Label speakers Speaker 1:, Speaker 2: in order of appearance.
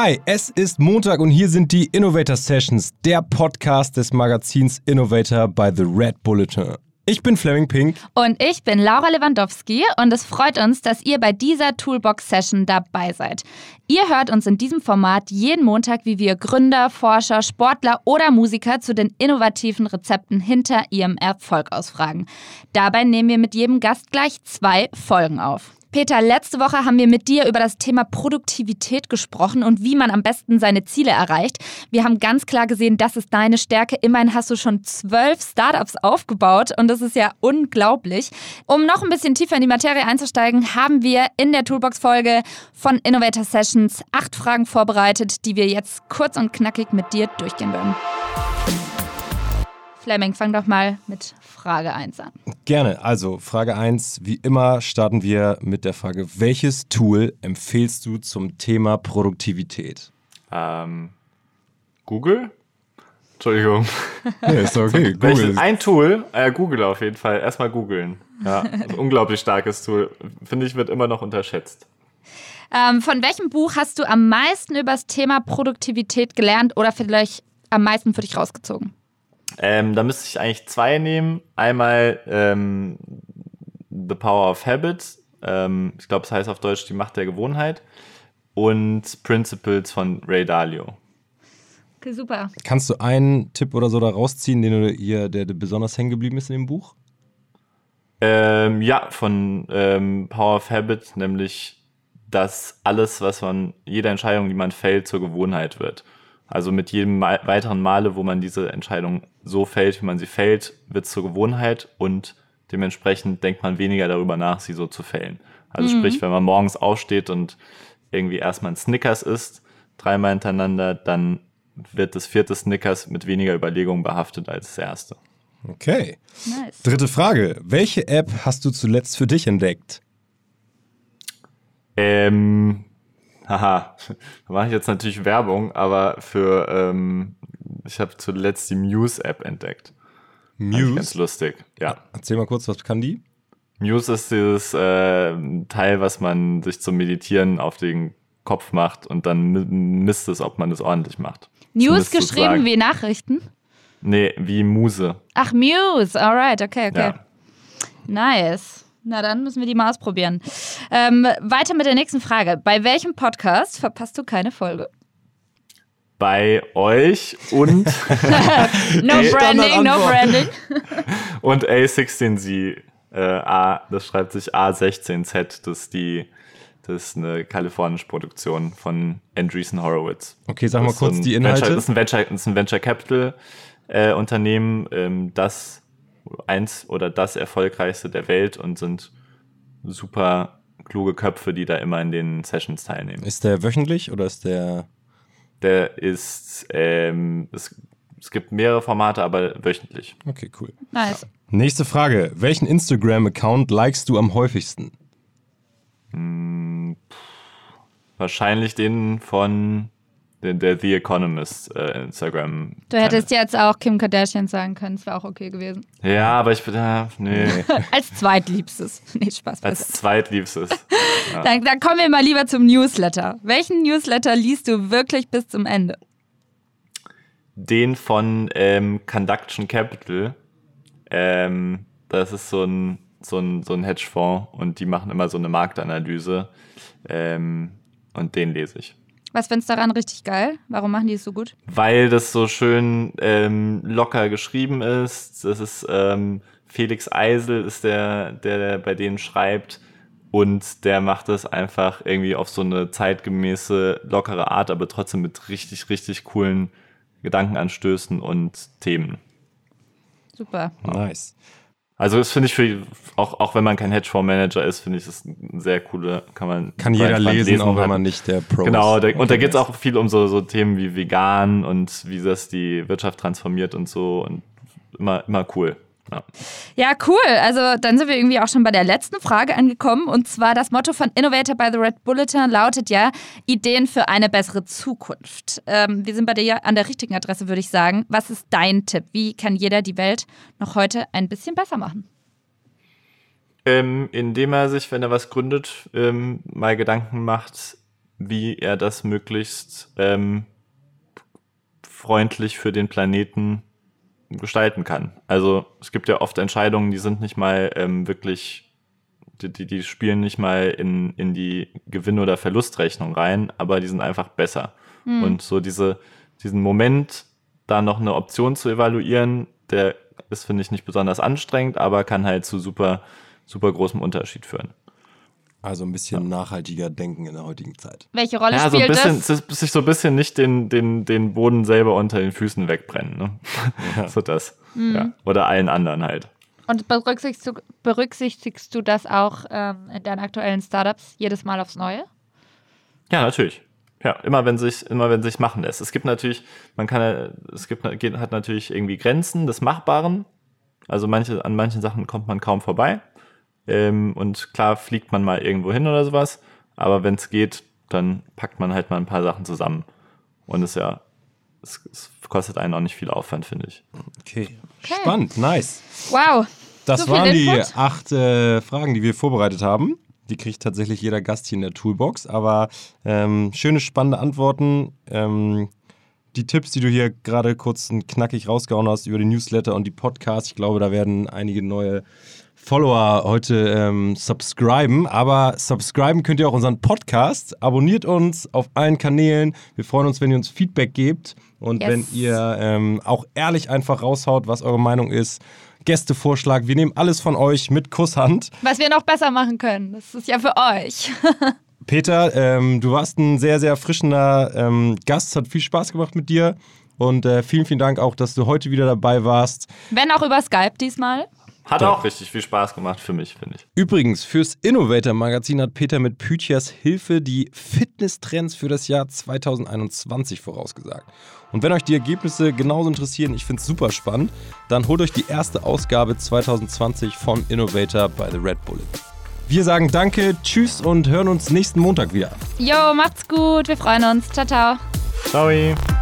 Speaker 1: Hi, es ist Montag und hier sind die Innovator Sessions, der Podcast des Magazins Innovator by The Red Bulletin. Ich bin Fleming Pink.
Speaker 2: Und ich bin Laura Lewandowski und es freut uns, dass ihr bei dieser Toolbox-Session dabei seid. Ihr hört uns in diesem Format jeden Montag, wie wir Gründer, Forscher, Sportler oder Musiker zu den innovativen Rezepten hinter ihrem Erfolg ausfragen. Dabei nehmen wir mit jedem Gast gleich zwei Folgen auf. Peter, letzte Woche haben wir mit dir über das Thema Produktivität gesprochen und wie man am besten seine Ziele erreicht. Wir haben ganz klar gesehen, das ist deine Stärke. Immerhin hast du schon zwölf Startups aufgebaut und das ist ja unglaublich. Um noch ein bisschen tiefer in die Materie einzusteigen, haben wir in der Toolbox-Folge von Innovator Sessions acht Fragen vorbereitet, die wir jetzt kurz und knackig mit dir durchgehen werden. Fleming, fang doch mal mit Frage 1 an.
Speaker 1: Gerne. Also Frage 1, wie immer starten wir mit der Frage, welches Tool empfehlst du zum Thema Produktivität?
Speaker 3: Ähm, Google? Entschuldigung.
Speaker 1: Ja, ist okay.
Speaker 3: Google. Ein Tool, äh, Google auf jeden Fall. Erstmal googeln. Ja, ein unglaublich starkes Tool. Finde ich, wird immer noch unterschätzt.
Speaker 2: Ähm, von welchem Buch hast du am meisten über das Thema Produktivität gelernt oder vielleicht am meisten für dich rausgezogen?
Speaker 3: Ähm, da müsste ich eigentlich zwei nehmen. Einmal ähm, The Power of Habit. Ähm, ich glaube, es heißt auf Deutsch die Macht der Gewohnheit. Und Principles von Ray Dalio.
Speaker 2: Okay, super.
Speaker 1: Kannst du einen Tipp oder so da rausziehen, den du hier, der, der besonders hängen geblieben ist in dem Buch?
Speaker 3: Ähm, ja, von ähm, Power of Habit, nämlich, dass alles, was man, jede Entscheidung, die man fällt, zur Gewohnheit wird. Also mit jedem weiteren Male, wo man diese Entscheidung so fällt, wie man sie fällt, wird es zur Gewohnheit und dementsprechend denkt man weniger darüber nach, sie so zu fällen. Also mhm. sprich, wenn man morgens aufsteht und irgendwie erstmal ein Snickers isst, dreimal hintereinander, dann wird das vierte Snickers mit weniger Überlegung behaftet als das erste.
Speaker 1: Okay. Nice. Dritte Frage. Welche App hast du zuletzt für dich entdeckt?
Speaker 3: Ähm, haha, da mache ich jetzt natürlich Werbung, aber für, ähm, ich habe zuletzt die Muse-App entdeckt.
Speaker 1: Muse?
Speaker 3: Ganz lustig, ja.
Speaker 1: Erzähl mal kurz, was kann die?
Speaker 3: Muse ist dieses äh, Teil, was man sich zum Meditieren auf den Kopf macht und dann misst es, ob man es ordentlich macht.
Speaker 2: News geschrieben sozusagen. wie Nachrichten?
Speaker 3: Nee, wie Muse.
Speaker 2: Ach, Muse, alright, okay, okay. Ja. Nice. Na dann müssen wir die mal ausprobieren. Ähm, weiter mit der nächsten Frage. Bei welchem Podcast verpasst du keine Folge?
Speaker 3: Bei euch und
Speaker 2: no Branding, no Branding.
Speaker 3: und A16Z. Äh, A, das schreibt sich A16Z. Das ist die das ist eine kalifornische Produktion von Andreessen Horowitz.
Speaker 1: Okay, sag mal kurz so die Inhalte.
Speaker 3: Venture, das, ist ein Venture, das ist ein Venture Capital äh, Unternehmen, ähm, das eins oder das erfolgreichste der Welt und sind super kluge Köpfe, die da immer in den Sessions teilnehmen.
Speaker 1: Ist der wöchentlich oder ist der?
Speaker 3: Der ist, ähm, es, es gibt mehrere Formate, aber wöchentlich.
Speaker 1: Okay, cool.
Speaker 2: Nice.
Speaker 1: Nächste Frage. Welchen Instagram-Account likest du am häufigsten?
Speaker 3: Hm, wahrscheinlich den von der, der The Economist äh, Instagram.
Speaker 2: Du hättest jetzt auch Kim Kardashian sagen können, es wäre auch okay gewesen.
Speaker 3: Ja, aber ich bin da, nee.
Speaker 2: Als zweitliebstes. Nee, Spaß.
Speaker 3: Als zweitliebstes.
Speaker 2: ja. dann, dann kommen wir mal lieber zum Newsletter. Welchen Newsletter liest du wirklich bis zum Ende?
Speaker 3: Den von ähm, Conduction Capital. Ähm, das ist so ein, so, ein, so ein Hedgefonds und die machen immer so eine Marktanalyse. Ähm, und den lese ich.
Speaker 2: Was findest du daran richtig geil? Warum machen die es so gut?
Speaker 3: Weil das so schön ähm, locker geschrieben ist. Das ist ähm, Felix Eisel ist der, der bei denen schreibt. Und der macht es einfach irgendwie auf so eine zeitgemäße, lockere Art, aber trotzdem mit richtig, richtig coolen Gedankenanstößen und Themen.
Speaker 2: Super.
Speaker 1: Nice.
Speaker 3: Also das finde ich für auch auch wenn man kein Hedgefonds-Manager ist, finde ich das ein sehr coole, kann man
Speaker 1: kann jeder lesen, lesen, auch wenn man nicht der Pro
Speaker 3: genau, ist. Genau, und da geht es auch viel um so so Themen wie vegan und wie das die Wirtschaft transformiert und so und immer immer cool. Ja.
Speaker 2: ja, cool. Also dann sind wir irgendwie auch schon bei der letzten Frage angekommen. Und zwar das Motto von Innovator by the Red Bulletin lautet ja Ideen für eine bessere Zukunft. Ähm, wir sind bei dir an der richtigen Adresse, würde ich sagen. Was ist dein Tipp? Wie kann jeder die Welt noch heute ein bisschen besser machen?
Speaker 3: Ähm, indem er sich, wenn er was gründet, ähm, mal Gedanken macht, wie er das möglichst ähm, freundlich für den Planeten gestalten kann. Also es gibt ja oft Entscheidungen, die sind nicht mal ähm, wirklich, die, die, die spielen nicht mal in, in die Gewinn- oder Verlustrechnung rein, aber die sind einfach besser.
Speaker 2: Hm.
Speaker 3: Und so diese, diesen Moment, da noch eine Option zu evaluieren, der ist, finde ich, nicht besonders anstrengend, aber kann halt zu super, super großem Unterschied führen.
Speaker 1: Also ein bisschen nachhaltiger denken in der heutigen Zeit.
Speaker 2: Welche Rolle
Speaker 3: Ja, so ein
Speaker 2: spielt
Speaker 3: bisschen,
Speaker 2: das?
Speaker 3: sich so ein bisschen nicht den, den, den Boden selber unter den Füßen wegbrennen. Ne?
Speaker 1: Ja.
Speaker 3: so das.
Speaker 2: Mhm.
Speaker 3: Ja. Oder allen anderen halt.
Speaker 2: Und berücksichtigst du, berücksichtigst du das auch ähm, in deinen aktuellen Startups jedes Mal aufs Neue?
Speaker 3: Ja, natürlich. Ja, immer wenn sich, immer wenn sich machen lässt. Es gibt natürlich, man kann, ja- es gibt, geht- hat natürlich irgendwie Grenzen des Machbaren. Also manche, an manchen Sachen kommt man kaum vorbei. Ähm, und klar fliegt man mal irgendwo hin oder sowas. Aber wenn es geht, dann packt man halt mal ein paar Sachen zusammen. Und es ja, es, es kostet einen auch nicht viel Aufwand, finde ich.
Speaker 1: Okay. Spannend, nice.
Speaker 2: Wow.
Speaker 1: Das
Speaker 2: So
Speaker 1: waren die
Speaker 2: Input.
Speaker 1: acht äh, Fragen, die wir vorbereitet haben. Die kriegt tatsächlich jeder Gast hier in der Toolbox. Aber ähm, schöne, spannende Antworten. Ähm, die Tipps, die du hier gerade kurz und knackig rausgehauen hast über die Newsletter und die Podcasts, ich glaube, da werden einige neue Follower heute ähm, subscriben. Aber subscriben könnt ihr auch unseren Podcast. Abonniert uns auf allen Kanälen. Wir freuen uns, wenn ihr uns Feedback gebt und
Speaker 2: Yes.
Speaker 1: wenn ihr ähm, auch ehrlich einfach raushaut, was eure Meinung ist. Gästevorschlag, wir nehmen alles von euch mit Kusshand.
Speaker 2: Was wir noch besser machen können. Das ist ja für euch.
Speaker 1: Peter, ähm, du warst ein sehr, sehr erfrischender ähm, Gast. Hat viel Spaß gemacht mit dir. Und äh, vielen, vielen Dank auch, dass du heute wieder dabei warst.
Speaker 2: Wenn auch über Skype diesmal.
Speaker 3: Hat
Speaker 1: Ja.
Speaker 3: auch richtig viel Spaß gemacht für mich, finde ich.
Speaker 1: Übrigens, fürs Innovator Magazin hat Peter mit Pythias Hilfe die Fitnesstrends für das Jahr 2021 vorausgesagt. Und wenn euch die Ergebnisse genauso interessieren, ich finde es super spannend, dann holt euch die erste Ausgabe 2020 von Innovator bei The Red Bullet. Wir sagen Danke, Tschüss und hören uns nächsten Montag wieder.
Speaker 2: Jo, macht's gut. Wir freuen uns. Ciao, ciao.
Speaker 3: Ciao.